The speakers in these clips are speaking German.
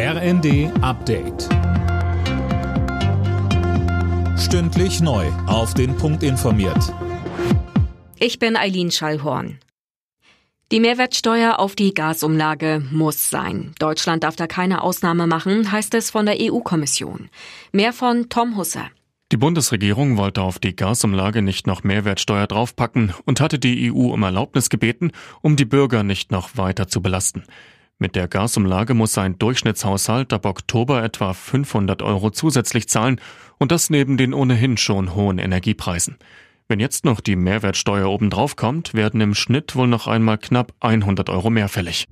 RND Update. Stündlich neu. Auf den Punkt informiert. Ich bin Eileen Schallhorn. Die Mehrwertsteuer auf die Gasumlage muss sein. Deutschland darf da keine Ausnahme machen, heißt es von der EU-Kommission. Mehr von Tom Husser. Die Bundesregierung wollte auf die Gasumlage nicht noch Mehrwertsteuer draufpacken und hatte die EU um Erlaubnis gebeten, um die Bürger nicht noch weiter zu belasten. Mit der Gasumlage muss ein Durchschnittshaushalt ab Oktober etwa 500 Euro zusätzlich zahlen und das neben den ohnehin schon hohen Energiepreisen. Wenn jetzt noch die Mehrwertsteuer obendrauf kommt, werden im Schnitt wohl noch einmal knapp 100 Euro mehr fällig.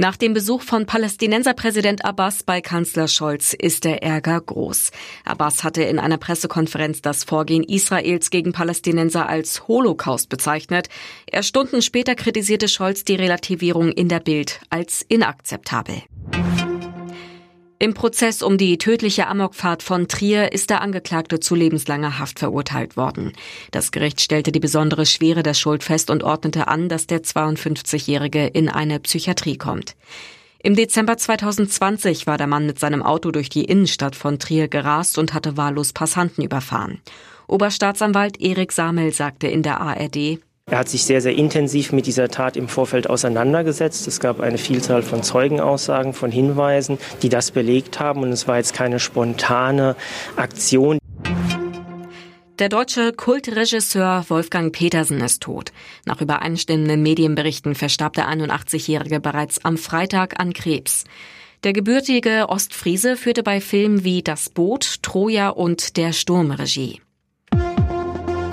Nach dem Besuch von Palästinenserpräsident Abbas bei Kanzler Scholz ist der Ärger groß. Abbas hatte in einer Pressekonferenz das Vorgehen Israels gegen Palästinenser als Holocaust bezeichnet. Erst Stunden später kritisierte Scholz die Relativierung in der Bild als inakzeptabel. Im Prozess um die tödliche Amokfahrt von Trier ist der Angeklagte zu lebenslanger Haft verurteilt worden. Das Gericht stellte die besondere Schwere der Schuld fest und ordnete an, dass der 52-Jährige in eine Psychiatrie kommt. Im Dezember 2020 war der Mann mit seinem Auto durch die Innenstadt von Trier gerast und hatte wahllos Passanten überfahren. Oberstaatsanwalt Erik Samel sagte in der ARD, er hat sich sehr, sehr intensiv mit dieser Tat im Vorfeld auseinandergesetzt. Es gab eine Vielzahl von Zeugenaussagen, von Hinweisen, die das belegt haben. Und es war jetzt keine spontane Aktion. Der deutsche Kultregisseur Wolfgang Petersen ist tot. Nach übereinstimmenden Medienberichten verstarb der 81-Jährige bereits am Freitag an Krebs. Der gebürtige Ostfriese führte bei Filmen wie Das Boot, Troja und Der Sturm Regie.